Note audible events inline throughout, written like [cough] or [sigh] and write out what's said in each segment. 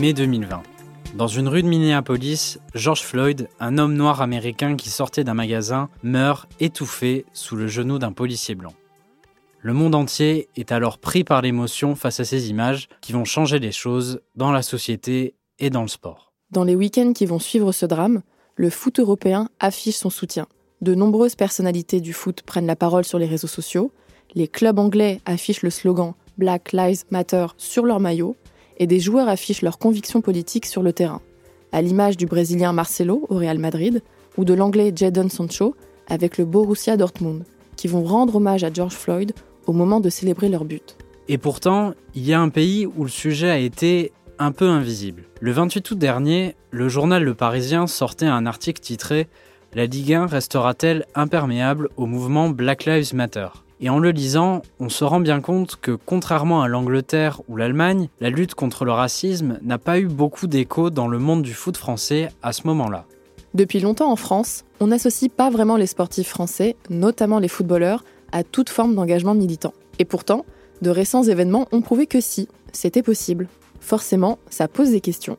mai 2020. Dans une rue de Minneapolis, George Floyd, un homme noir américain qui sortait d'un magasin, meurt étouffé sous le genou d'un policier blanc. Le monde entier est alors pris par l'émotion face à ces images qui vont changer les choses dans la société et dans le sport. Dans les week-ends qui vont suivre ce drame, le foot européen affiche son soutien. De nombreuses personnalités du foot prennent la parole sur les réseaux sociaux, les clubs anglais affichent le slogan Black Lives Matter sur leur maillot, et des joueurs affichent leurs convictions politiques sur le terrain, à l'image du Brésilien Marcelo au Real Madrid ou de l'Anglais Jadon Sancho avec le Borussia Dortmund, qui vont rendre hommage à George Floyd au moment de célébrer leur but. Et pourtant, il y a un pays où le sujet a été un peu invisible. Le 28 août dernier, le journal Le Parisien sortait un article titré La Ligue 1 restera-t-elle imperméable au mouvement Black Lives Matter? Et en le lisant, on se rend bien compte que contrairement à l'Angleterre ou l'Allemagne, la lutte contre le racisme n'a pas eu beaucoup d'écho dans le monde du foot français à ce moment-là. Depuis longtemps en France, on n'associe pas vraiment les sportifs français, notamment les footballeurs, à toute forme d'engagement militant. Et pourtant, de récents événements ont prouvé que si, c'était possible. Forcément, ça pose des questions.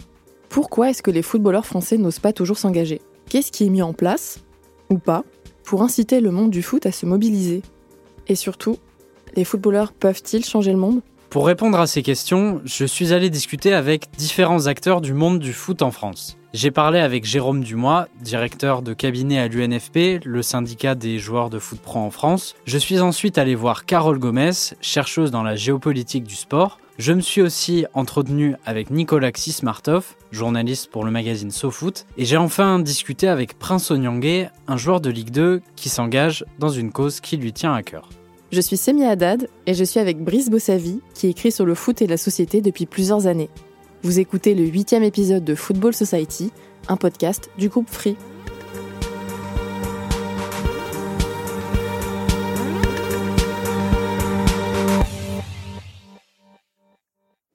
Pourquoi est-ce que les footballeurs français n'osent pas toujours s'engager? Qu'est-ce qui est mis en place, ou pas, pour inciter le monde du foot à se mobiliser et surtout, les footballeurs peuvent-ils changer le monde? Pour répondre à ces questions, je suis allé discuter avec différents acteurs du monde du foot en France. J'ai parlé avec Jérôme Dumois, directeur de cabinet à l'UNFP, le syndicat des joueurs de foot pro en France. Je suis ensuite allé voir Carole Gomez, chercheuse dans la géopolitique du sport. Je me suis aussi entretenu avec Nicolas Xismartov, journaliste pour le magazine SoFoot. Et j'ai enfin discuté avec Prince Onyangé, un joueur de Ligue 2 qui s'engage dans une cause qui lui tient à cœur. Je suis Semi Haddad et je suis avec Brice Bossavi qui écrit sur le foot et la société depuis plusieurs années. Vous écoutez le huitième épisode de Football Society, un podcast du groupe Free.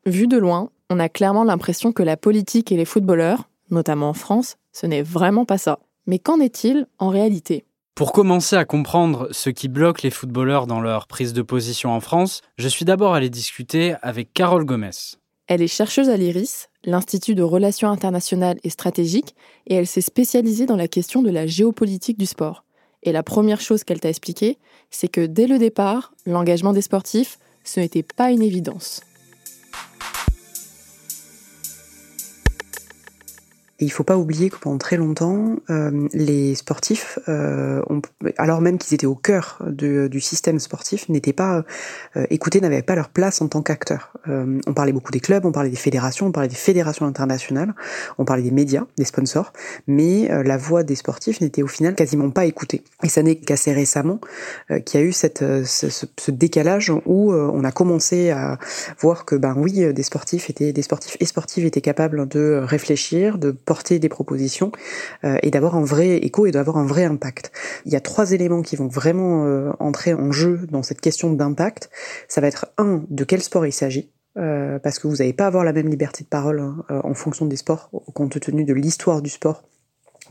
Vu de loin, on a clairement l'impression que la politique et les footballeurs, notamment en France, ce n'est vraiment pas ça. Mais qu'en est-il en réalité? Pour commencer à comprendre ce qui bloque les footballeurs dans leur prise de position en France, je suis d'abord allé discuter avec Carole Gomez. Elle est chercheuse à l'IRIS, l'Institut de Relations internationales et stratégiques, et elle s'est spécialisée dans la question de la géopolitique du sport. Et la première chose qu'elle t'a expliquée, c'est que dès le départ, l'engagement des sportifs, ce n'était pas une évidence. Et il faut pas oublier que pendant très longtemps, euh, les sportifs, euh, alors même qu'ils étaient au cœur du système sportif, n'étaient pas euh, écoutés, n'avaient pas leur place en tant qu'acteurs. Euh, on parlait beaucoup des clubs, on parlait des fédérations, on parlait des fédérations internationales, on parlait des médias, des sponsors, mais euh, la voix des sportifs n'était au final quasiment pas écoutée. Et ça n'est qu'assez récemment qu'il y a eu cette, ce, ce, décalage où on a commencé à voir que ben oui, des sportifs étaient des sportifs et sportives étaient capables de réfléchir, de porter des propositions euh, et d'avoir un vrai écho et d'avoir un vrai impact. Il y a trois éléments qui vont vraiment euh, entrer en jeu dans cette question d'impact. Ça va être un, de quel sport il s'agit. Euh, parce que vous n'allez pas avoir la même liberté de parole hein, en fonction des sports, compte tenu de l'histoire du sport euh,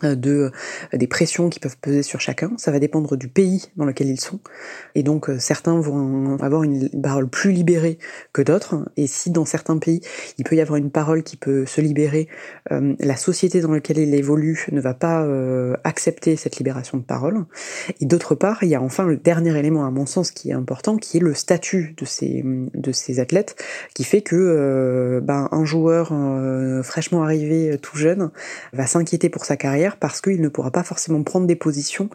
de euh, des pressions qui peuvent peser sur chacun. Ça va dépendre du pays dans lequel ils sont. Et donc euh, certains vont avoir une parole plus libérée que d'autres. Et si dans certains pays il peut y avoir une parole qui peut se libérer, la société dans laquelle il évolue ne va pas accepter cette libération de parole. Et d'autre part, il y a enfin le dernier élément à mon sens qui est important, qui est le statut de ces de ces athlètes, qui fait que ben, un joueur fraîchement arrivé tout jeune va s'inquiéter pour sa carrière parce qu'il ne pourra pas forcément prendre des positions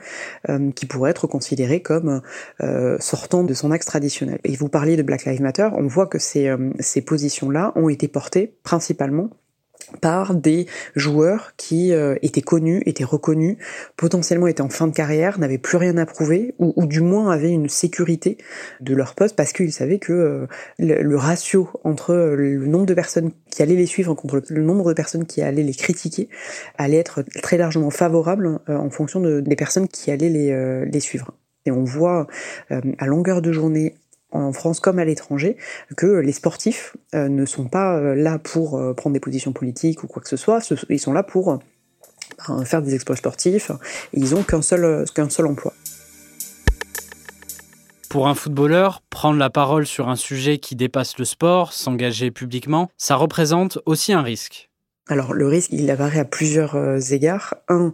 euh, qui pourraient être considérées comme euh, sortant de son axe traditionnel. Et vous parliez de Black Lives Matter, on voit que ces, euh, ces positions-là ont été portées principalement par des joueurs qui euh, étaient connus, étaient reconnus, potentiellement étaient en fin de carrière, n'avaient plus rien à prouver, ou, du moins avaient une sécurité de leur poste parce qu'ils savaient que euh, le, ratio entre le nombre de personnes qui allaient les suivre contre le nombre de personnes qui allaient les critiquer allait être très largement favorable euh, en fonction de, des personnes qui allaient les suivre. Et on voit à longueur de journée en France comme à l'étranger, que les sportifs euh, ne sont pas euh, là pour euh, prendre des positions politiques ou quoi que ce soit, ils sont là pour ben, faire des exploits sportifs, ils ont qu'un seul, qu'un seul emploi. Pour un footballeur, prendre la parole sur un sujet qui dépasse le sport, s'engager publiquement, ça représente aussi un risque. Alors le risque, il apparaît à plusieurs euh, égards. Un,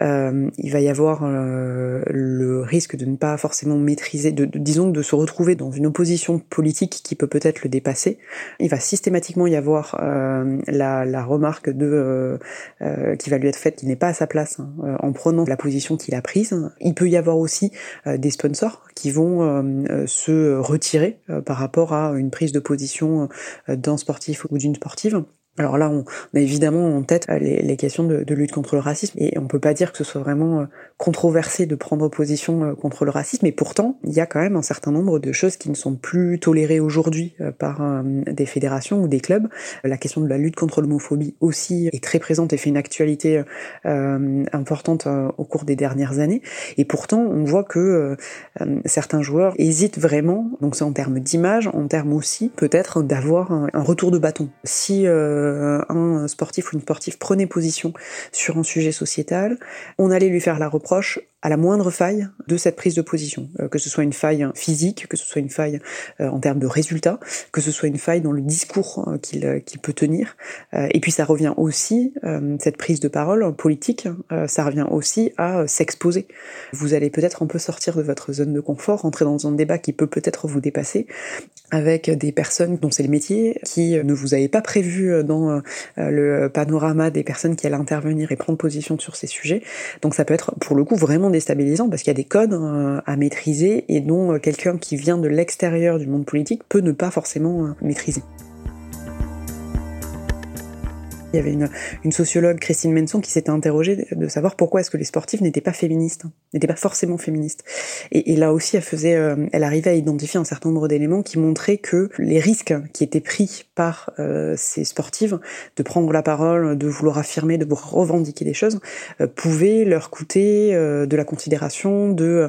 euh, il va y avoir euh, le risque de ne pas forcément maîtriser, disons de se retrouver dans une opposition politique qui peut peut-être le dépasser. Il va systématiquement y avoir la, la, remarque de qui va lui être faite qu'il n'est pas à sa place hein, en prenant la position qu'il a prise. Il peut y avoir aussi des sponsors qui vont se retirer par rapport à une prise de position d'un sportif ou d'une sportive. Alors là, on, a évidemment en tête euh, les, questions de, lutte contre le racisme, et on peut pas dire que ce soit vraiment euh, controversé de prendre position euh, contre le racisme, mais pourtant, il y a quand même un certain nombre de choses qui ne sont plus tolérées aujourd'hui par des fédérations ou des clubs. La question de la lutte contre l'homophobie aussi est très présente et fait une actualité importante au cours des dernières années, et pourtant, on voit que certains joueurs hésitent vraiment, donc c'est en termes d'image, en termes aussi peut-être d'avoir un, retour de bâton. Si euh, un sportif ou une sportive prenait position sur un sujet sociétal, on allait lui faire la reproche à la moindre faille de cette prise de position, euh, que ce soit une faille physique, que ce soit une faille euh, en termes de résultats, que ce soit une faille dans le discours qu'il peut tenir. et puis ça revient aussi, cette prise de parole politique, ça revient aussi à s'exposer. Vous allez peut-être un peu sortir de votre zone de confort, rentrer dans un débat qui peut peut-être vous dépasser, avec des personnes dont c'est le métier, qui ne vous avez pas prévu dans euh, le panorama des personnes qui allaient intervenir et prendre position sur ces sujets. Donc ça peut être pour le coup vraiment déstabilisant parce qu'il y a des codes euh, à maîtriser et dont euh, quelqu'un qui vient de l'extérieur du monde politique peut ne pas forcément maîtriser. Il y avait une, sociologue, Christine Menson, qui s'était interrogée de savoir pourquoi est-ce que les sportifs n'étaient pas féministes, n'étaient pas forcément féministes. Et, là aussi, elle faisait, euh, elle arrivait à identifier un certain nombre d'éléments qui montraient que les risques qui étaient pris par euh, ces sportives de prendre la parole, de vouloir affirmer, de vouloir revendiquer des choses, euh, pouvaient leur coûter de la considération, de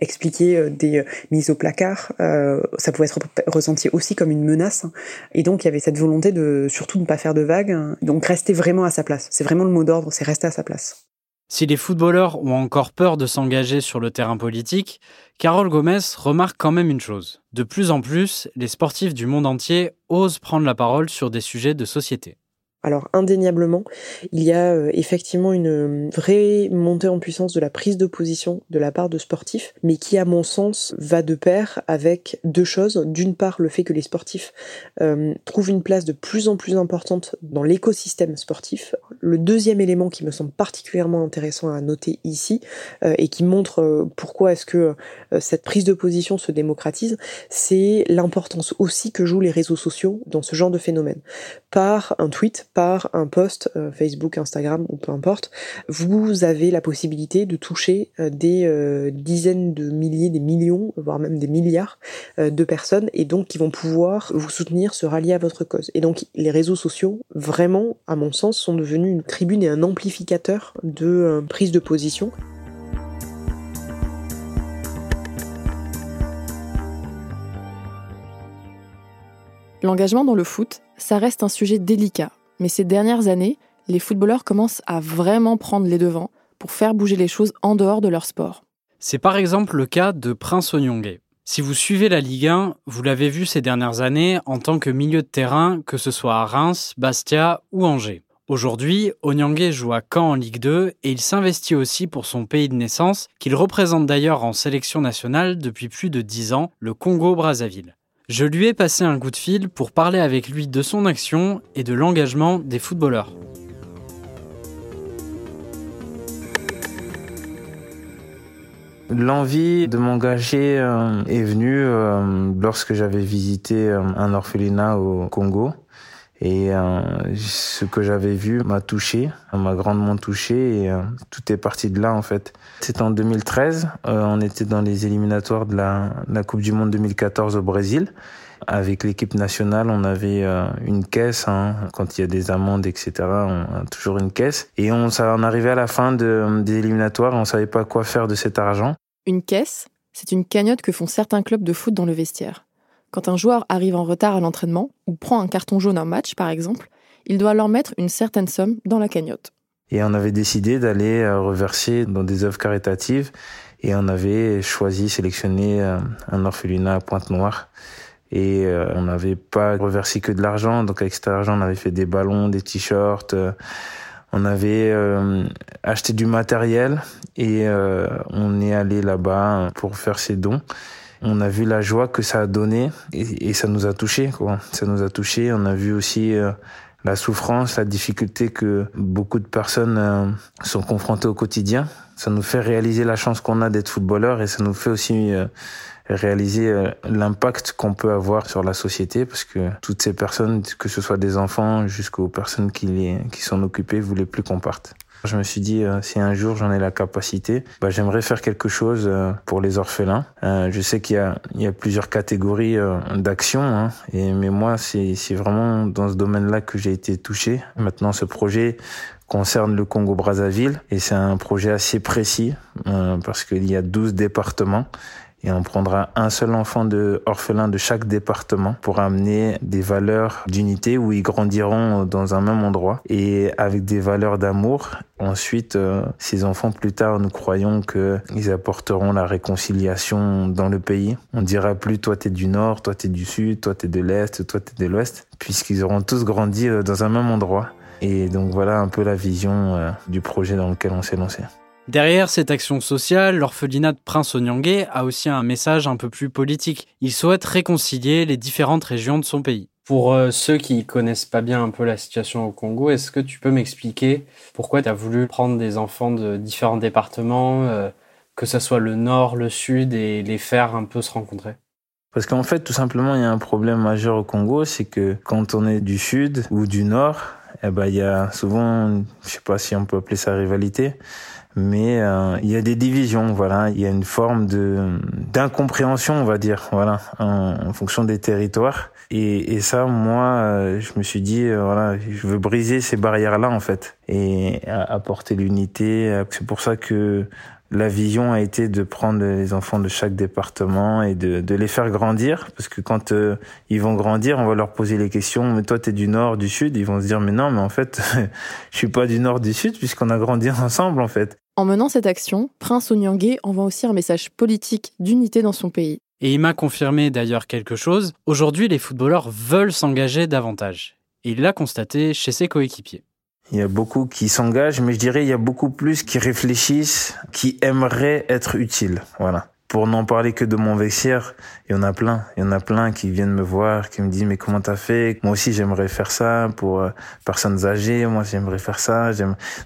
expliquer des mises au placard. ça pouvait être ressenti aussi comme une menace. Et donc, il y avait cette volonté de surtout ne pas faire de vagues donc rester vraiment à sa place. C'est vraiment le mot d'ordre, c'est rester à sa place. Si les footballeurs ont encore peur de s'engager sur le terrain politique, Carole Gomez remarque quand même une chose. De plus en plus, les sportifs du monde entier osent prendre la parole sur des sujets de société. Alors indéniablement, il y a euh, effectivement une euh, vraie montée en puissance de la prise de position de la part de sportifs, mais qui à mon sens va de pair avec deux choses. D'une part, le fait que les sportifs euh, trouvent une place de plus en plus importante dans l'écosystème sportif. Le deuxième élément qui me semble particulièrement intéressant à noter ici et qui montre pourquoi est-ce que cette prise de position se démocratise, c'est l'importance aussi que jouent les réseaux sociaux dans ce genre de phénomène. Par un tweet, par un post euh, Facebook, Instagram ou peu importe, vous avez la possibilité de toucher euh, des euh, dizaines de milliers, des millions, voire même des milliards de personnes et donc qui vont pouvoir vous soutenir, se rallier à votre cause. Et donc les réseaux sociaux, vraiment, à mon sens, sont devenus une tribune et un amplificateur de prise de position. L'engagement dans le foot, ça reste un sujet délicat mais ces dernières années, les footballeurs commencent à vraiment prendre les devants pour faire bouger les choses en dehors de leur sport. C'est par exemple le cas de Prince Onyongé. Si vous suivez la Ligue 1, vous l'avez vu ces dernières années en tant que milieu de terrain, que ce soit à Reims, Bastia ou Angers. Aujourd'hui, Onyangé joue à Caen en Ligue 2 et il s'investit aussi pour son pays de naissance, qu'il représente d'ailleurs en sélection nationale depuis plus de 10 ans, le Congo-Brazzaville. Je lui ai passé un coup de fil pour parler avec lui de son action et de l'engagement des footballeurs. L'envie de m'engager euh, est venue euh, lorsque j'avais visité euh, un orphelinat au Congo. Et euh, ce que j'avais vu m'a touché, m'a grandement touché et euh, tout est parti de là en fait. C'était en 2013, euh, on était dans les éliminatoires de la, Coupe du Monde 2014 au Brésil. Avec l'équipe nationale, on avait une caisse. Hein, quand il y a des amendes, etc., on a toujours une caisse. Et on, ça, arrivait à la fin de, des éliminatoires on savait pas quoi faire de cet argent. Une caisse, c'est une cagnotte que font certains clubs de foot dans le vestiaire. Quand un joueur arrive en retard à l'entraînement ou prend un carton jaune en match, par exemple, il doit leur mettre une certaine somme dans la cagnotte. Et on avait décidé d'aller euh, reverser dans des œuvres caritatives Et on avait choisi, sélectionné un orphelinat à Pointe-Noire. Et on n'avait pas reversé que de l'argent. Donc avec cet argent, on avait fait des ballons, des t-shirts. on avait acheté du matériel et on est allé là-bas pour faire ces dons on a vu la joie que ça a donné et, ça nous a touché quoi. Ça nous a touché. On a vu aussi euh, la souffrance, la difficulté que beaucoup de personnes euh, sont confrontées au quotidien. Ça nous fait réaliser la chance qu'on a d'être footballeur et ça nous fait aussi euh, réaliser l'impact qu'on peut avoir sur la société parce que toutes ces personnes, que ce soit des enfants jusqu'aux personnes qui, les, qui sont occupées, voulaient plus qu'on parte. Je me suis dit, euh, si un jour j'en ai la capacité, bah, j'aimerais faire quelque chose euh, pour les orphelins. Euh, je sais qu'il y a, plusieurs catégories d'action, hein, mais moi, c'est, c'est vraiment dans ce domaine-là que j'ai été touché. Maintenant, ce projet concerne le Congo-Brazzaville, et c'est un projet assez précis, parce qu'il y a 12 départements, et on prendra un seul enfant de orphelin de chaque département pour amener des valeurs d'unité où ils grandiront dans un même endroit et avec des valeurs d'amour. Ensuite, euh, ces enfants plus tard, nous croyons qu'ils apporteront la réconciliation dans le pays. On dira plus toi t'es du nord, toi t'es du sud, toi t'es de l'est, toi t'es de l'ouest, puisqu'ils auront tous grandi euh, dans un même endroit. Et donc voilà un peu la vision euh, du projet dans lequel on s'est lancé. Derrière cette action sociale, l'orphelinat de Prince Onyangé a aussi un message un peu plus politique. Il souhaite réconcilier les différentes régions de son pays. Pour euh, ceux qui connaissent pas bien un peu la situation au Congo, est-ce que tu peux m'expliquer pourquoi tu as voulu prendre des enfants de différents départements, euh, que ce soit le nord, le sud, et les faire un peu se rencontrer? Parce qu'en fait, tout simplement, il y a un problème majeur au Congo, c'est que quand on est du sud ou du nord, eh ben, il y a souvent, je sais pas si on peut appeler ça rivalité, mais euh, il y a des divisions, voilà, il y a une forme de d'incompréhension, on va dire, voilà, en, fonction des territoires. Et, et ça, moi, euh, je me suis dit, euh, voilà, je veux briser ces barrières-là en fait et apporter l'unité. C'est pour ça que la vision a été de prendre les enfants de chaque département et de, de les faire grandir parce que quand euh, ils vont grandir on va leur poser les questions mais toi tu es du nord du sud ils vont se dire mais non mais en fait [laughs] je suis pas du nord du sud puisqu'on a grandi [laughs] ensemble en fait en menant cette action Prince Onyangé envoie aussi un message politique d'unité dans son pays et il m'a confirmé d'ailleurs quelque chose aujourd'hui les footballeurs veulent s'engager davantage et il l'a constaté chez ses coéquipiers il y a beaucoup qui s'engagent, mais je dirais il y a beaucoup plus qui réfléchissent, qui aimeraient être utiles. Voilà. Pour n'en parler que de mon vestiaire, il y en a plein. Il y en a plein qui viennent me voir, qui me disent mais comment t'as fait? Moi aussi j'aimerais faire ça pour euh, personnes âgées. Moi j'aimerais faire ça.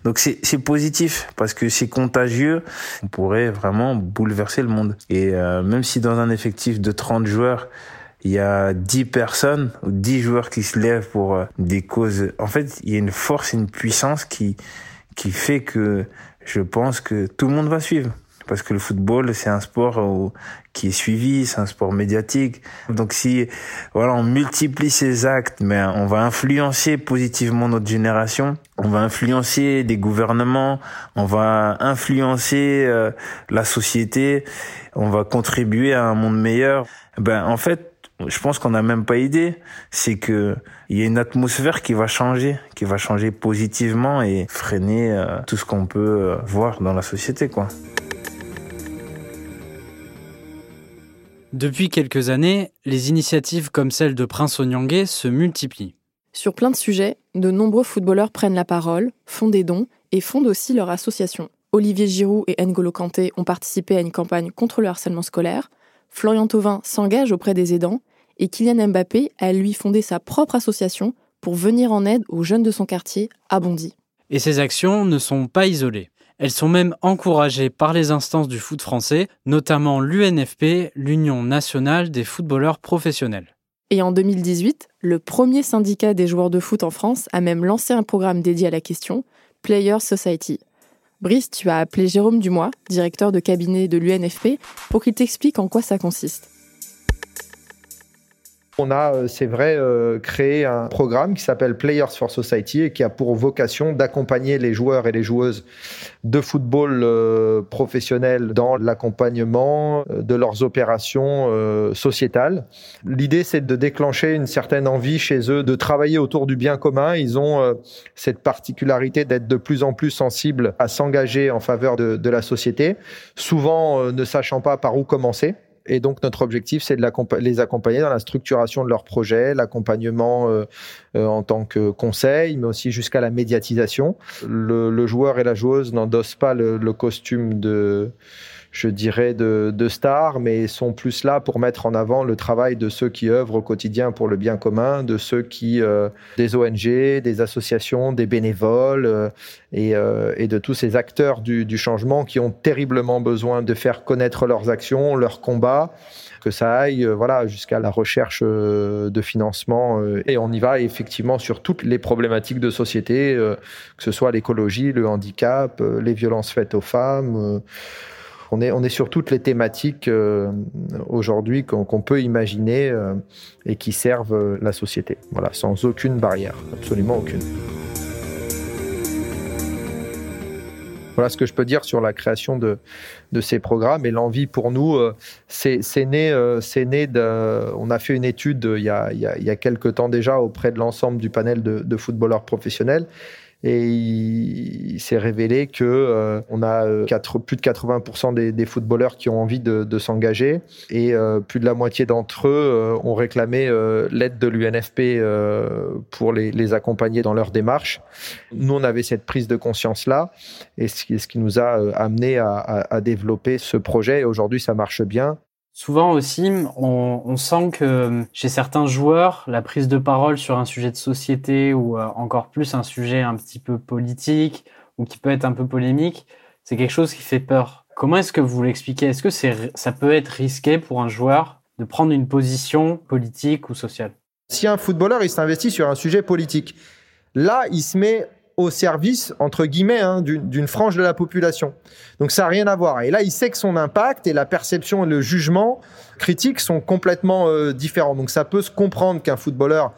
Donc c'est c'est positif parce que c'est contagieux. On pourrait vraiment bouleverser le monde. Et euh, même si dans un effectif de 30 joueurs il y a 10 personnes ou 10 joueurs qui se lèvent pour euh, des causes. En fait, il y a une force, une puissance qui, qui fait que je pense que tout le monde va suivre. Parce que le football, c'est un sport où, qui est suivi, c'est un sport médiatique. Donc si voilà, on multiplie ces actes, mais on va influencer positivement notre génération, on va influencer des gouvernements, on va influencer euh, la société, on va contribuer à un monde meilleur. Ben en fait, je pense qu'on n'a même pas idée. C'est que il y a une atmosphère qui va changer, qui va changer positivement et freiner euh, tout ce qu'on peut euh, voir dans la société, quoi. Depuis quelques années, les initiatives comme celle de Prince Onyangé se multiplient. Sur plein de sujets, de nombreux footballeurs prennent la parole, font des dons et fondent aussi leur association. Olivier Giroud et N'Golo Kanté ont participé à une campagne contre le harcèlement scolaire. Florian Thauvin s'engage auprès des aidants et Kylian Mbappé a lui fondé sa propre association pour venir en aide aux jeunes de son quartier à Bondy. Et ces actions ne sont pas isolées. Elles sont même encouragées par les instances du foot français, notamment l'UNFP, l'Union nationale des footballeurs professionnels. Et en 2018, le premier syndicat des joueurs de foot en France a même lancé un programme dédié à la question, Players Society. Brice, tu as appelé Jérôme Dumois, directeur de cabinet de l'UNFP, pour qu'il t'explique en quoi ça consiste. On a, euh, c'est vrai, euh, créé un programme qui s'appelle Players for Society et qui a pour vocation d'accompagner les joueurs et les joueuses de football euh, professionnel dans l'accompagnement de leurs opérations sociétales. L'idée, c'est de déclencher une certaine envie chez eux de travailler autour du bien commun. Ils ont cette particularité d'être de plus en plus sensibles à s'engager en faveur de, de la société, souvent ne sachant pas par où commencer. Et donc notre objectif, c'est de les accompagner dans la structuration de leurs projets, l'accompagnement euh, euh, en tant que conseil, mais aussi jusqu'à la médiatisation. Le, le, joueur et la joueuse n'endossent pas le, le costume de je dirais, de, de, stars, mais sont plus là pour mettre en avant le travail de ceux qui œuvrent au quotidien pour le bien commun, de ceux qui, euh, des ONG, des associations, des bénévoles euh, et, euh, et, de tous ces acteurs du, du, changement qui ont terriblement besoin de faire connaître leurs actions, leurs combats. Que ça aille voilà jusqu'à la recherche de financement et on y va effectivement sur toutes les problématiques de société que ce soit l'écologie, le handicap, les violences faites aux femmes on est, sur toutes les thématiques euh, aujourd'hui qu'on peut imaginer euh, et qui servent euh, la société. Voilà, sans aucune barrière, absolument aucune. Voilà ce que je peux dire sur la création de, ces programmes et l'envie pour nous, c'est né, c'est né de, on a fait une étude il y a, il quelques temps déjà auprès de l'ensemble du panel de footballeurs professionnels et il, s'est révélé que euh, on a euh, plus de 80% des, des, footballeurs qui ont envie de, de s'engager et euh, plus de la moitié d'entre eux ont réclamé l'aide de l'UNFP pour les, les, accompagner dans leur démarche. Nous, on avait cette prise de conscience là et ce qui, ce qui nous a amené à, à, à développer ce projet. Et aujourd'hui, ça marche bien. Souvent aussi, on, on, sent que chez certains joueurs, la prise de parole sur un sujet de société ou euh, encore plus un sujet un petit peu politique ou qui peut être un peu polémique, c'est quelque chose qui fait peur. Comment est-ce que vous l'expliquez? Est-ce que c'est, ça peut être risqué pour un joueur de prendre une position politique ou sociale? Si un footballeur il s'investit sur un sujet politique, là il se met au service, entre guillemets, hein, d'une frange de la population. Donc ça n'a rien à voir. Et là, il sait que son impact et la perception et le jugement critique sont complètement euh, différents. Donc ça peut se comprendre qu'un footballeur,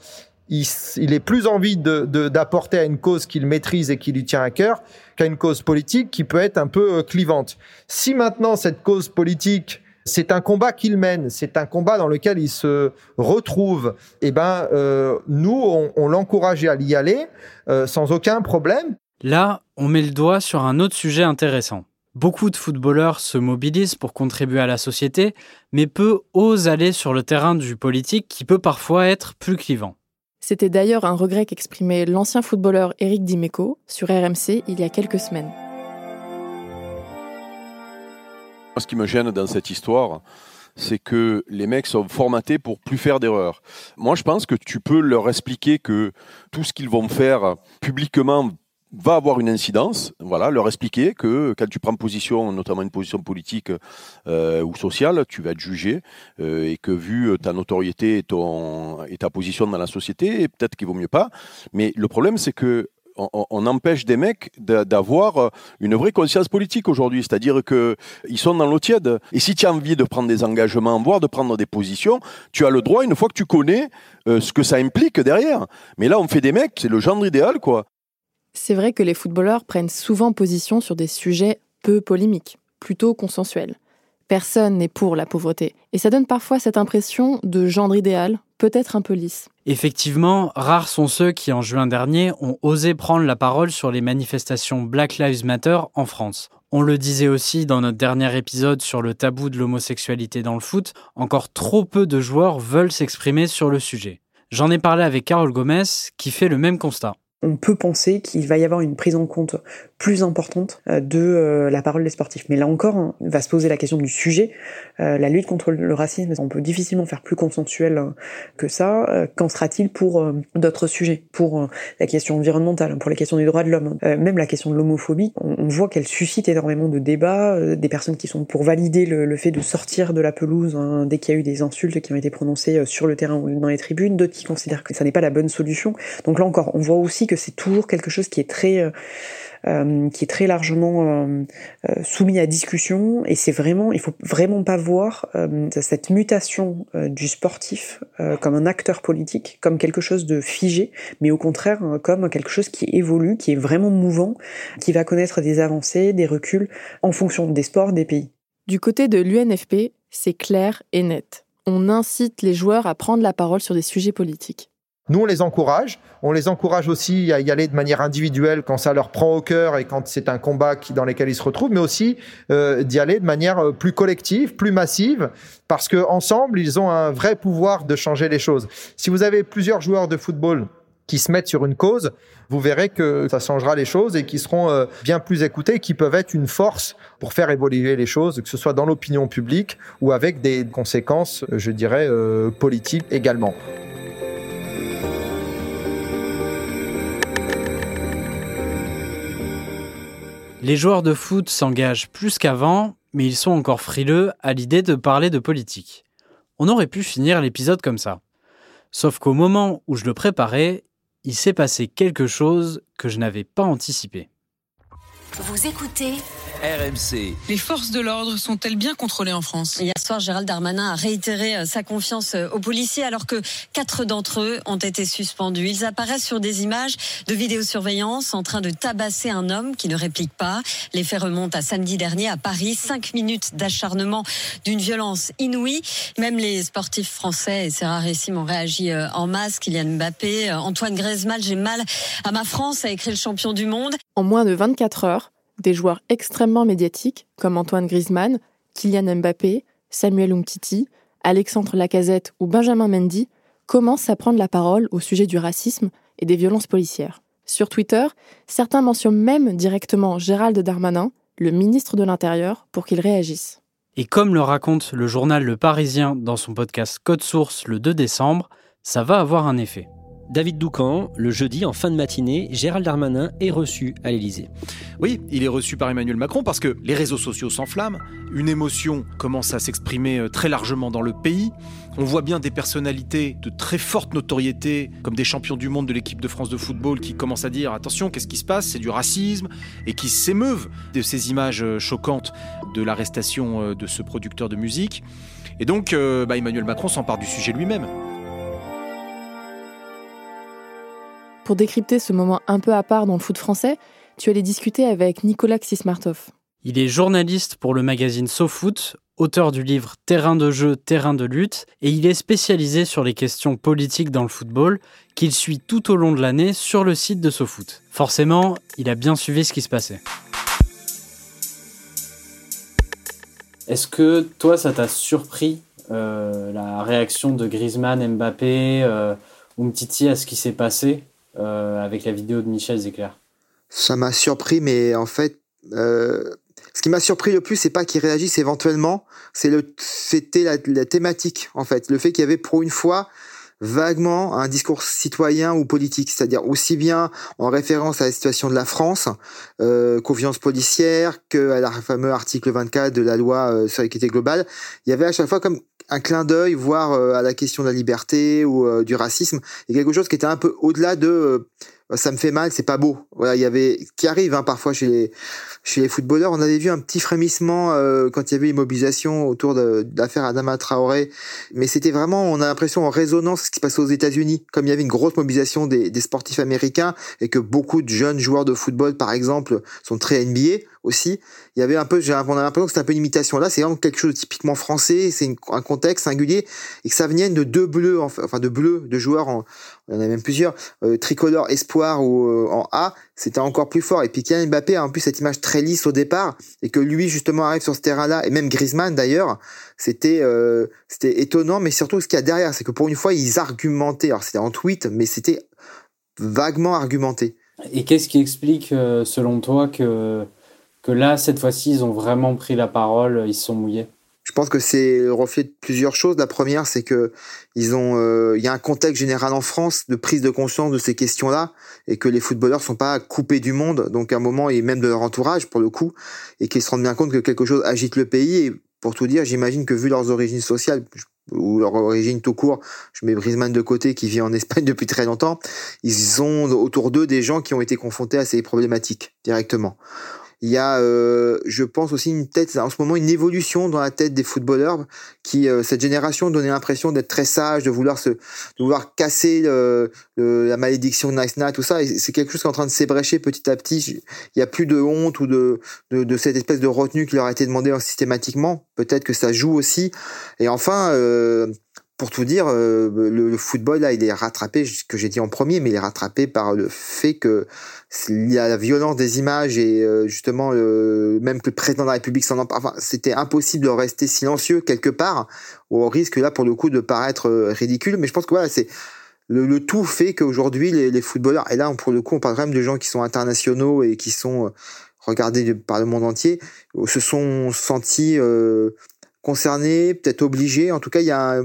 il, ait plus envie d'apporter de, à une cause qu'il maîtrise et qui lui tient à cœur qu'à une cause politique qui peut être un peu euh, clivante. Si maintenant cette cause politique c'est un combat qu'il mène, c'est un combat dans lequel il se retrouve. Et eh ben, euh, nous, on, on l'encourageait à y aller euh, sans aucun problème. Là, on met le doigt sur un autre sujet intéressant. Beaucoup de footballeurs se mobilisent pour contribuer à la société, mais peu osent aller sur le terrain du politique qui peut parfois être plus clivant. C'était d'ailleurs un regret qu'exprimait l'ancien footballeur Eric Dimeco sur RMC il y a quelques semaines. Ce qui me gêne dans cette histoire, c'est que les mecs sont formatés pour plus faire d'erreurs. Moi, je pense que tu peux leur expliquer que tout ce qu'ils vont faire publiquement va avoir une incidence, voilà, leur expliquer que quand tu prends position, notamment une position politique euh, ou sociale, tu vas être jugé euh, et que vu ta notoriété et, et ta position dans la société, peut-être qu'il vaut mieux pas. Mais le problème, c'est que on, empêche des mecs d'avoir euh, une vraie conscience politique aujourd'hui. C'est-à-dire qu'ils sont dans l'eau tiède. Et si tu as envie de prendre des engagements, voire de prendre des positions, tu as le droit une fois que tu connais euh, ce que ça implique derrière. Mais là, on fait des mecs, c'est le genre idéal, quoi. C'est vrai que les footballeurs prennent souvent position sur des sujets peu polémiques, plutôt consensuels. Personne n'est pour la pauvreté. Et ça donne parfois cette impression de gendre idéal, peut-être un peu lisse. Effectivement, rares sont ceux qui, en juin dernier, ont osé prendre la parole sur les manifestations Black Lives Matter en France. On le disait aussi dans notre dernier épisode sur le tabou de l'homosexualité dans le foot, encore trop peu de joueurs veulent s'exprimer sur le sujet. J'en ai parlé avec Carole Gomez, qui fait le même constat on peut penser qu'il va y avoir une prise en compte plus importante euh, de euh, la parole des sportifs. Mais là encore, on va se poser la question du sujet. Euh, la lutte contre le racisme, on peut difficilement faire plus consensuel que ça. Qu'en sera-t-il pour d'autres sujets? Pour la question environnementale, pour les questions des droits de l'homme, même la question de l'homophobie, on, voit qu'elle suscite énormément de débats, des personnes qui sont pour valider le, fait de sortir de la pelouse hein, dès qu'il y a eu des insultes qui ont été prononcées sur le terrain ou dans les tribunes, d'autres qui considèrent que ça n'est pas la bonne solution. Donc là encore, on voit aussi que c'est toujours quelque chose qui est très qui est très largement soumis à discussion. Et c'est vraiment, il faut vraiment pas voir cette mutation du sportif comme un acteur politique, comme quelque chose de figé, mais au contraire comme quelque chose qui évolue, qui est vraiment mouvant, qui va connaître des avancées, des reculs en fonction des sports, des pays. Du côté de l'UNFP, c'est clair et net. On incite les joueurs à prendre la parole sur des sujets politiques. Nous, on les encourage. On les encourage aussi à y aller de manière individuelle quand ça leur prend au cœur et quand c'est un combat dans lequel ils se retrouvent, mais aussi euh, d'y aller de manière euh, plus collective, plus massive, parce qu'ensemble, ils ont un vrai pouvoir de changer les choses. Si vous avez plusieurs joueurs de football qui se mettent sur une cause, vous verrez que ça changera les choses et qui seront euh, bien plus écoutés, qui peuvent être une force pour faire évoluer les choses, que ce soit dans l'opinion publique ou avec des conséquences, je dirais, politiques également. Les joueurs de foot s'engagent plus qu'avant, mais ils sont encore frileux à l'idée de parler de politique. On aurait pu finir l'épisode comme ça. Sauf qu'au moment où je le préparais, il s'est passé quelque chose que je n'avais pas anticipé. Vous écoutez RMC. Les forces de l'ordre sont-elles bien contrôlées en France? Hier soir, Gérald Darmanin a réitéré euh, sa confiance euh, aux policiers alors que quatre d'entre eux ont été suspendus. Ils apparaissent sur des images de vidéosurveillance en train de tabasser un homme qui ne réplique pas. Les faits remontent à samedi dernier à Paris. Cinq minutes d'acharnement d'une violence inouïe. Même les sportifs français, et c'est rarissime, ont réagi euh, en masse. Kylian Mbappé, Antoine Griezmann, j'ai mal à ma France, a écrit le champion du monde. En moins de 24 heures, des joueurs extrêmement médiatiques comme Antoine Griezmann, Kylian Mbappé, Samuel Umtiti, Alexandre Lacazette ou Benjamin Mendy commencent à prendre la parole au sujet du racisme et des violences policières. Sur Twitter, certains mentionnent même directement Gérald Darmanin, le ministre de l'Intérieur, pour qu'il réagisse. Et comme le raconte le journal Le Parisien dans son podcast Code Source le 2 décembre, ça va avoir un effet. David Doucan, le jeudi en fin de matinée, Gérald Darmanin est reçu à l'Élysée. Oui, il est reçu par Emmanuel Macron parce que les réseaux sociaux s'enflamment, une émotion commence à s'exprimer euh, très largement dans le pays. On voit bien des personnalités de très forte notoriété, comme des champions du monde de l'équipe de France de football, qui commencent à dire attention, qu'est-ce qui se passe? C'est du racisme, et qui s'émeuvent de ces images euh, choquantes de l'arrestation euh, de ce producteur de musique. Et donc, bah, Emmanuel Macron s'empare du sujet lui-même. Pour décrypter ce moment un peu à part dans le foot français, tu allais discuter avec Nicolas Xismartov. Il est journaliste pour le magazine SoFoot, auteur du livre Terrain de jeu, terrain de lutte, et il est spécialisé sur les questions politiques dans le football, qu'il suit tout au long de l'année sur le site de SoFoot. Forcément, il a bien suivi ce qui se passait. Est-ce que toi, ça t'a surpris euh, la réaction de Griezmann, Mbappé, euh, Umtiti à ce qui s'est passé? Avec la vidéo de Michel Zecler. Ça m'a surpris, mais en fait, euh, ce qui m'a surpris le plus, c'est pas qu'ils réagissent éventuellement, c'est le, c'était la, thématique en fait, le fait qu'il y avait pour une fois vaguement un discours citoyen ou politique, c'est-à-dire aussi bien en référence à la situation de la France, euh, confiance policière, que à la fameux article 24 de la loi euh, sur l'équité globale, il y avait à chaque fois comme un clin d'œil, voire euh, à la question de la liberté ou euh, du racisme, et quelque chose qui était un peu au-delà de euh, ça me fait mal, c'est pas beau. Voilà, il y avait qui arrive hein, parfois chez les chez les footballeurs. On avait vu un petit frémissement quand il y avait une mobilisation autour de, l'affaire Adama Traoré, mais c'était vraiment, on a l'impression en résonance ce qui se passait aux États-Unis, comme il y avait une grosse mobilisation des, des sportifs américains et que beaucoup de jeunes joueurs de football, par exemple, sont très NBA aussi. Il y avait un peu, on a l'impression que c'était un peu une imitation. Là, c'est vraiment quelque chose de typiquement français. C'est un contexte singulier et que ça venait de deux bleus, enfin de bleus, de joueurs. En, on en a même plusieurs euh, tricolore espoir ou euh, en A. C'était encore plus fort. Et puis Kylian Mbappé a en plus cette image très lisse au départ et que lui justement arrive sur ce terrain-là et même Griezmann d'ailleurs. C'était euh, c'était étonnant, mais surtout ce qu'il y a derrière, c'est que pour une fois ils argumentaient. Alors c'était en tweet, mais c'était vaguement argumenté. Et qu'est-ce qui explique, selon toi, que que là, cette fois-ci, ils ont vraiment pris la parole, ils se sont mouillés? Je pense que c'est le reflet de plusieurs choses. La première, c'est que ils ont, euh, il y a un contexte général en France de prise de conscience de ces questions-là, et que les footballeurs sont pas coupés du monde, donc à un moment et même de leur entourage pour le coup, et qu'ils se rendent bien compte que quelque chose agite le pays. Et pour tout dire, j'imagine que vu leurs origines sociales, ou leur origine tout court, je mets Griezmann de côté qui vit en Espagne [laughs] depuis très longtemps, ils ont autour d'eux des gens qui ont été confrontés à ces problématiques directement. Il y a, euh, je pense aussi une tête, en ce moment une évolution dans la tête des footballeurs qui, euh, cette génération donnait l'impression d'être très sage, de vouloir se, de vouloir casser le, la malédiction de Nice Nat, tout ça. C'est quelque chose qui est en train de s'ébrécher petit à petit. Il y a plus de honte ou de, de, de cette espèce de retenue qui leur a été demandée systématiquement. Peut-être que ça joue aussi. Et enfin, euh, pour tout dire, euh, le, football là, il est rattrapé, ce que j'ai dit en premier, mais il est rattrapé par le fait que il y a la violence des images et euh, justement même que le président de la République s'en empare. Enfin, c'était impossible de rester silencieux quelque part, au risque là pour le coup de paraître euh, ridicule. Mais je pense que voilà, c'est le, tout fait qu'aujourd'hui les, les, footballeurs et là pour le coup on parle quand même de gens qui sont internationaux et qui sont regardés par le monde entier, se sont sentis concernés, peut-être obligés. En tout cas, il y a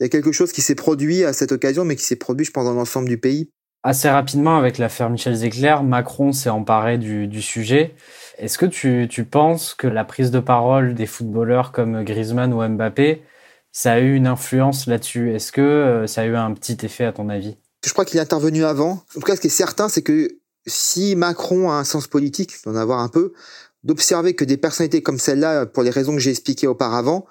il y a quelque chose qui s'est produit à cette occasion, mais qui s'est produit, je pense, dans l'ensemble du pays. Assez rapidement, avec l'affaire Michel Zecler, Macron s'est emparé du, du sujet. Est-ce que tu, tu penses que la prise de parole des footballeurs comme Griezmann ou Mbappé, ça a eu une influence là-dessus? Est-ce que euh, ça a eu un petit effet à ton avis? Je crois qu'il est intervenu avant. En tout cas, ce qui est certain, c'est que si Macron a un sens politique, d'en avoir un peu, d'observer que des personnalités comme celle-là, pour les raisons que j'ai expliquées auparavant,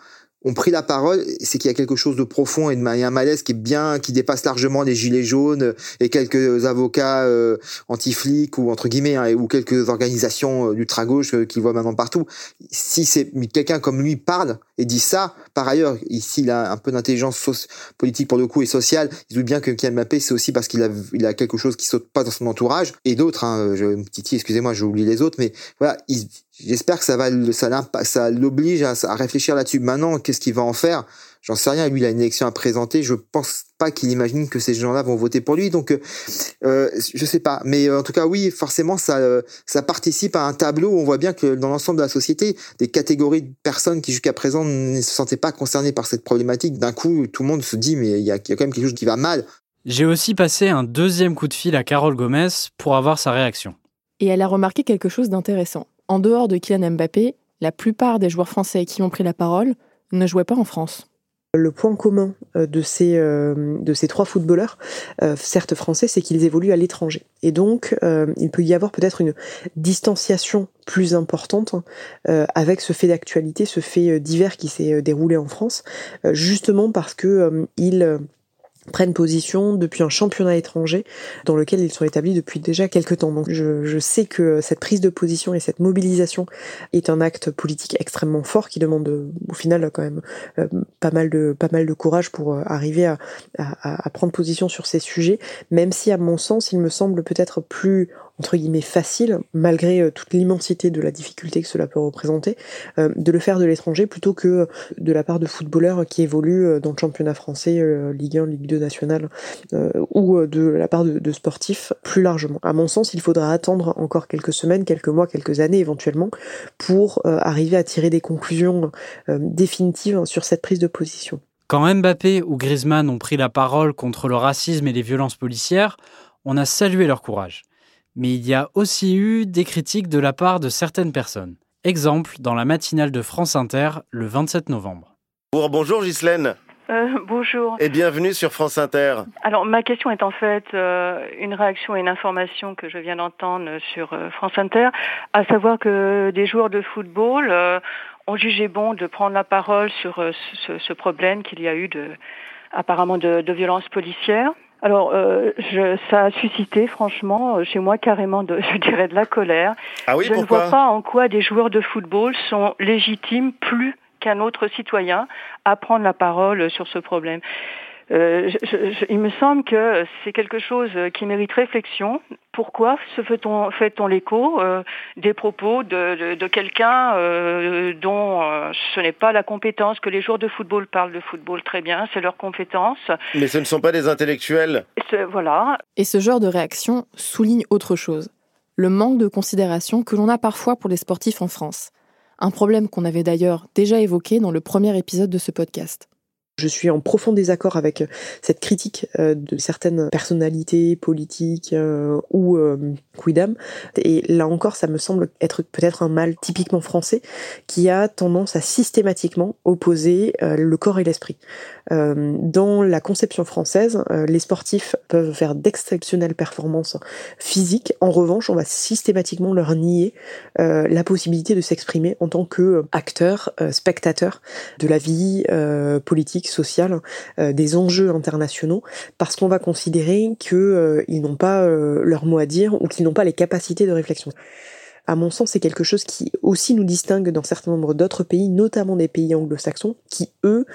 ont pris la parole, c'est qu'il y a quelque chose de profond et de un malaise qui est bien, qui dépasse largement les gilets jaunes et quelques avocats euh, anti-flics ou entre guillemets hein, ou quelques organisations euh, d'ultra gauche euh, qu'il voit maintenant partout. Si c'est quelqu'un comme lui parle et dit ça, par ailleurs, ici il a un peu d'intelligence politique pour le coup et sociale, il dit bien que Kylian Mbappé c'est aussi parce qu'il a il a quelque chose qui saute pas dans son entourage et d'autres. Hein, je, excusez-moi, j'ai oublié les autres, mais voilà, il, J'espère que ça va, ça, ça l'oblige à, à, réfléchir là-dessus. Maintenant, qu'est-ce qu'il va en faire? J'en sais rien. Lui, il a une élection à présenter. Je pense pas qu'il imagine que ces gens-là vont voter pour lui. Donc, euh, je sais pas. Mais euh, en tout cas, oui, forcément, ça, euh, ça participe à un tableau où on voit bien que dans l'ensemble de la société, des catégories de personnes qui jusqu'à présent ne se sentaient pas concernées par cette problématique, d'un coup, tout le monde se dit, mais il y a, y a quand même quelque chose qui va mal. J'ai aussi passé un deuxième coup de fil à Carole Gomez pour avoir sa réaction. Et elle a remarqué quelque chose d'intéressant. En dehors de Kylian Mbappé, la plupart des joueurs français qui ont pris la parole ne jouaient pas en France. Le point commun euh, de ces, euh, de ces trois footballeurs, euh, certes français, c'est qu'ils évoluent à l'étranger. Et donc, il peut y avoir peut-être une distanciation plus importante avec ce fait d'actualité, ce fait divers qui s'est déroulé en France, justement parce que prennent position depuis un championnat étranger dans lequel ils sont établis depuis déjà quelques temps. Donc je, je, sais que cette prise de position et cette mobilisation est un acte politique extrêmement fort qui demande au final quand même euh, pas mal de pas mal de courage pour euh, arriver à, à, à prendre position sur ces sujets, même si à mon sens il me semble peut-être plus entre guillemets facile, malgré euh, toute l'immensité de la difficulté que cela peut représenter, euh, de le faire de l'étranger plutôt que de la part de footballeurs qui évoluent euh, dans le championnat français, Ligue 1, Ligue 2 nationale, ou de la part de, sportifs plus largement. À mon sens, il faudra attendre encore quelques semaines, quelques mois, quelques années éventuellement, pour arriver à tirer des conclusions définitives sur cette prise de position. Quand Mbappé ou Griezmann ont pris la parole contre le racisme et les violences policières, on a salué leur courage mais il y a aussi eu des critiques de la part de certaines personnes. Exemple dans la matinale de France Inter le 27 novembre. Bonjour Ghislaine. Euh, bonjour. Et bienvenue sur France Inter. Alors ma question est en fait euh, une réaction et une information que je viens d'entendre sur euh, France Inter, à savoir que des joueurs de football ont jugé bon de prendre la parole sur ce, problème qu'il y a eu de apparemment de, de violences policières. Alors, euh, je, ça a suscité, franchement, euh, chez moi carrément, de, [laughs] je dirais, de la colère. Ah oui, je ne vois pas en quoi des joueurs de football sont légitimes plus qu'un autre citoyen à prendre la parole sur ce problème. Euh, il me semble que c'est quelque chose qui mérite réflexion. Pourquoi se fait-on fait-on l'écho euh, des propos de, de, quelqu'un euh, dont ce n'est pas la compétence que les joueurs de football parlent de football très bien, c'est leur compétence. Mais ce ne sont pas des intellectuels. Voilà. Et ce genre de réaction souligne autre chose le manque de considération que l'on a parfois pour les sportifs en France. Un problème qu'on avait d'ailleurs déjà évoqué dans le premier épisode de ce podcast. Je suis en profond désaccord avec cette critique de certaines personnalités politiques ou quidam. Et là encore, ça me semble être peut-être un mal typiquement français qui a tendance à systématiquement opposer le corps et l'esprit. Dans la conception française, les sportifs peuvent faire d'exceptionnelles performances physiques. En revanche, on va systématiquement leur nier la possibilité de s'exprimer en tant que acteur, spectateur de la vie politique sociale, euh, des enjeux internationaux, parce qu'on va considérer qu'ils euh, n'ont pas euh, leur mot à dire ou qu'ils n'ont pas les capacités de réflexion. À mon sens, c'est quelque chose qui aussi nous distingue dans certains nombres d'autres pays, notamment des pays anglo-saxons, qui eux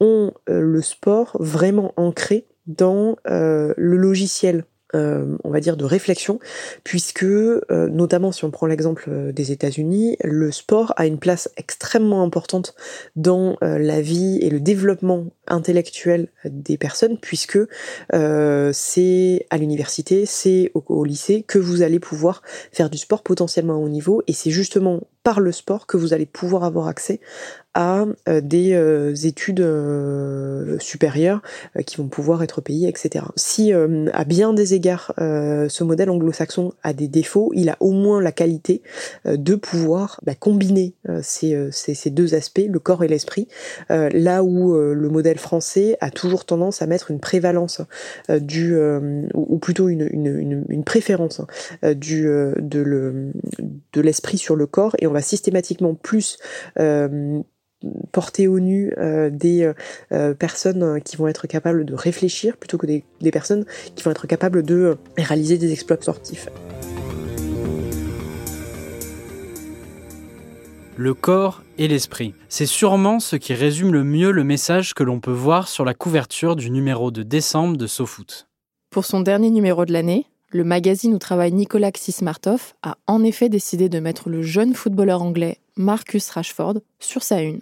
ont le sport vraiment ancré dans le logiciel euh, on va dire, de réflexion, puisque, euh, notamment si on prend l'exemple euh, des États-Unis, le sport a une place extrêmement importante dans la vie et le développement intellectuel des personnes, puisque c'est à l'université, c'est au, au, lycée que vous allez pouvoir faire du sport potentiellement à haut niveau, et c'est justement par le sport que vous allez pouvoir avoir accès à euh, des euh, études euh, supérieures qui vont pouvoir être payées, etc. Si à bien des égards ce modèle anglo-saxon a des défauts, il a au moins la qualité de pouvoir bah, combiner ces, ces, ces, deux aspects, le corps et l'esprit, là où le modèle français a toujours tendance à mettre une prévalence du, ou plutôt une, une, une, préférence du, de, le, de l'esprit sur le corps, et on va systématiquement plus porter au nu euh, des euh, euh, personnes qui vont être capables de réfléchir plutôt que des, des personnes qui vont être capables de réaliser des exploits sportifs. Le corps et l'esprit. C'est sûrement ce qui résume le mieux le message que l'on peut voir sur la couverture du numéro de décembre de SoFoot. Pour son dernier numéro de l'année, le magazine où travaille Nicolas Xismartov a en effet décidé de mettre le jeune footballeur anglais Marcus Rashford sur sa une.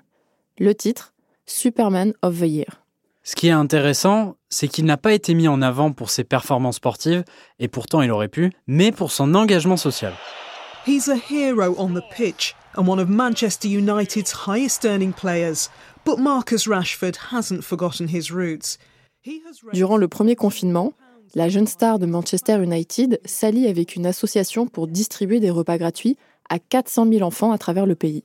Le titre Superman of the Year. Ce qui est intéressant, c'est qu'il n'a pas été mis en avant pour ses performances sportives, et pourtant il aurait pu, mais pour son engagement social. He's a hero on the pitch and one of Manchester United's highest earning players. But Marcus Rashford hasn't forgotten his roots. Durant le premier confinement, la jeune star de Manchester United s'allie avec une association pour distribuer des repas gratuits à 400 000 enfants à travers le pays.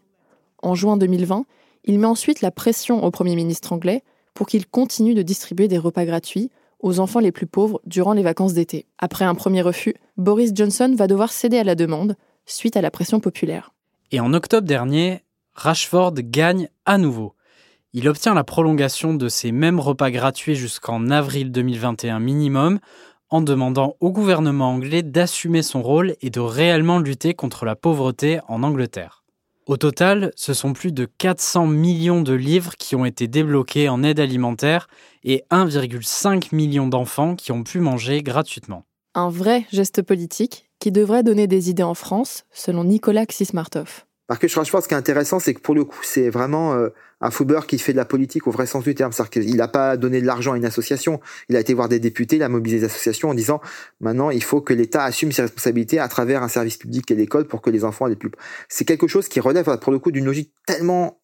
En juin 2020, il met ensuite la pression au Premier ministre anglais pour qu'il continue de distribuer des repas gratuits aux enfants les plus pauvres durant les vacances d'été. Après un premier refus, Boris Johnson va devoir céder à la demande suite à la pression populaire. Et en octobre dernier, Rashford gagne à nouveau. Il obtient la prolongation de ces mêmes repas gratuits jusqu'en avril 2021 minimum, en demandant au gouvernement anglais d'assumer son rôle et de réellement lutter contre la pauvreté en Angleterre. Au total, ce sont plus de 400 millions de livres qui ont été débloqués en aide alimentaire et 1,5 million d'enfants qui ont pu manger gratuitement. Un vrai geste politique qui devrait donner des idées en France, selon Nicolas Xismartov. Marcus Rashford, ce qui est intéressant, c'est que pour le coup, c'est vraiment euh, un footballeur qui fait de la politique au vrai sens du terme. C'est-à-dire qu'il n'a pas donné de l'argent à une association. Il a été voir des députés, il a mobilisé des associations en disant maintenant, il faut que l'État assume ses responsabilités à travers un service public et l'école pour que les enfants aient plus. C'est quelque chose qui relève, pour le coup, d'une logique tellement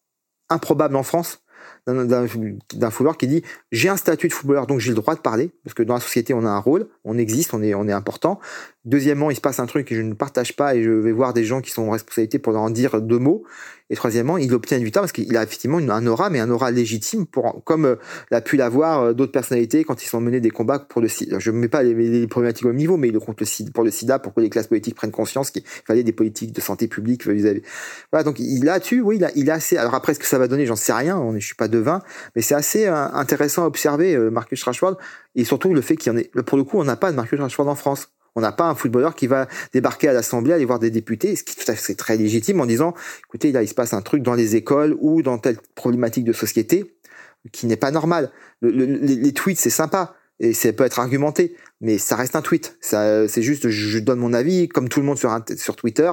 improbable en France d'un footballeur qui dit j'ai un statut de footballeur donc j'ai le droit de parler parce que dans la société on a un rôle on existe on est important deuxièmement il se passe un truc que je ne partage pas et je vais voir des gens qui sont en responsabilité pour en dire deux mots et troisièmement, il obtient une victoire parce qu'il a effectivement un aura, mais un aura légitime, pour, comme euh, l'a pu l'avoir euh, d'autres personnalités quand ils sont menés des combats pour le SIDA. Je ne mets pas les, problématiques au niveau, mais il contre le pour le SIDA, pour que les classes politiques prennent conscience qu'il fallait des politiques de santé publique vis-à-vis. Voilà, donc tu oui, il a, il a assez. Alors après, ce que ça va donner, j'en sais rien. Je suis pas devin, mais c'est assez euh, intéressant à observer Marcus Rashford et surtout le fait qu'il y en ait. Pour le coup, on n'a pas de Marcus Rashford en France. On n'a pas un footballeur qui va débarquer à l'Assemblée, aller voir des députés, ce qui tout à fait très légitime en disant, écoutez, là, il se passe un truc dans les écoles ou dans telle problématique de société qui n'est pas normal. les, tweets, c'est sympa et ça peut être argumenté, mais ça reste un tweet. C'est juste, je donne mon avis, comme tout le monde sur, sur Twitter.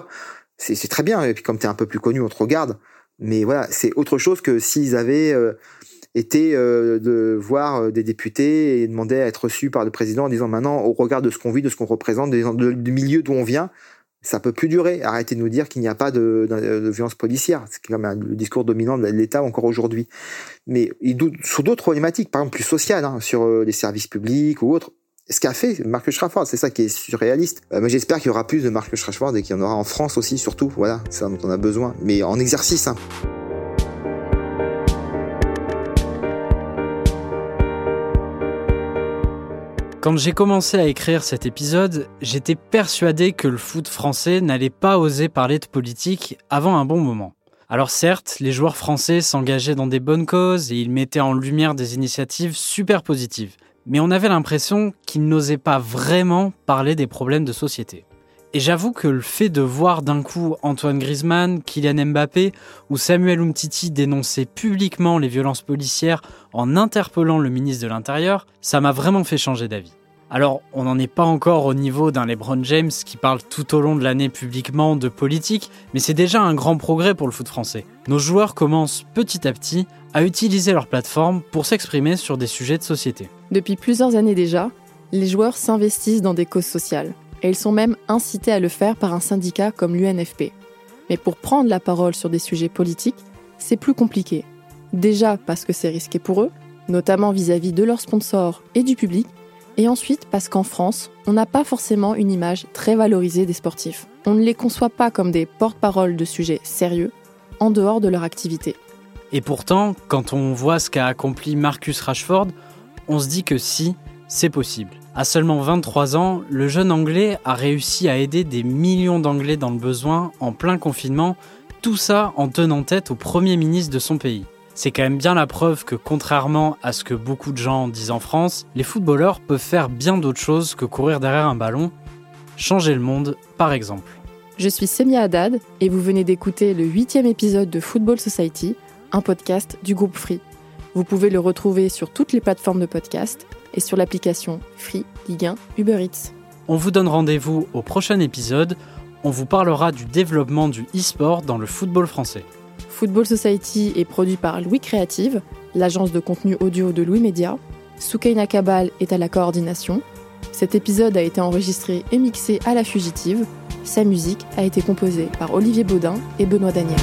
C'est, très bien. Et puis comme tu es un peu plus connu, on te regarde. Mais voilà, c'est autre chose que s'ils avaient euh, était euh, de voir euh, des députés et demander à être reçus par le président en disant maintenant, au regard de ce qu'on vit, de ce qu'on représente, du milieu d'où on vient, Ça peut plus durer. Arrêtez de nous dire qu'il n'y a pas de, de, violence policière. C'est quand même le discours dominant de l'État encore aujourd'hui. Mais sur d'autres problématiques, par exemple plus sociales, hein, sur euh, les services publics ou autres. Ce qu'a fait Marcus Rashford, c'est ça qui est surréaliste. Euh, mais j'espère qu'il y aura plus de Marcus Rashford et qu'il y en aura en France aussi, surtout. Voilà, c'est ça dont on a besoin. Mais en exercice. Hein. Quand j'ai commencé à écrire cet épisode, j'étais persuadé que le foot français n'allait pas oser parler de politique avant un bon moment. Alors certes, les joueurs français s'engageaient dans des bonnes causes et ils mettaient en lumière des initiatives super positives. Mais on avait l'impression qu'ils n'osaient pas vraiment parler des problèmes de société. Et j'avoue que le fait de voir d'un coup Antoine Griezmann, Kylian Mbappé ou Samuel Umtiti dénoncer publiquement les violences policières en interpellant le ministre de l'Intérieur, ça m'a vraiment fait changer d'avis. Alors, on n'en est pas encore au niveau d'un LeBron James qui parle tout au long de l'année publiquement de politique, mais c'est déjà un grand progrès pour le foot français. Nos joueurs commencent petit à petit à utiliser leur plateforme pour s'exprimer sur des sujets de société. Depuis plusieurs années déjà, les joueurs s'investissent dans des causes sociales et ils sont même incités à le faire par un syndicat comme l'UNFP. Mais pour prendre la parole sur des sujets politiques, c'est plus compliqué. Déjà parce que c'est risqué pour eux, notamment vis-à-vis de leurs sponsors et du public, et ensuite parce qu'en France, on n'a pas forcément une image très valorisée des sportifs. On ne les conçoit pas comme des porte-paroles de sujets sérieux, en dehors de leur activité. Et pourtant, quand on voit ce qu'a accompli Marcus Rashford, on se dit que si, c'est possible. À seulement 23 ans, le jeune Anglais a réussi à aider des millions d'Anglais dans le besoin en plein confinement, tout ça en tenant tête au Premier ministre de son pays. C'est quand même bien la preuve que contrairement à ce que beaucoup de gens disent en France, les footballeurs peuvent faire bien d'autres choses que courir derrière un ballon, changer le monde par exemple. Je suis Semia Haddad et vous venez d'écouter le huitième épisode de Football Society, un podcast du groupe Free. Vous pouvez le retrouver sur toutes les plateformes de podcast et sur l'application Free, Ligue 1, Uber Eats. On vous donne rendez-vous au prochain épisode. On vous parlera du développement du e-sport dans le football français. Football Society est produit par Louis Créative, l'agence de contenu audio de Louis Média. Soukaina Kabal est à la coordination. Cet épisode a été enregistré et mixé à la fugitive. Sa musique a été composée par Olivier Baudin et Benoît Daniel.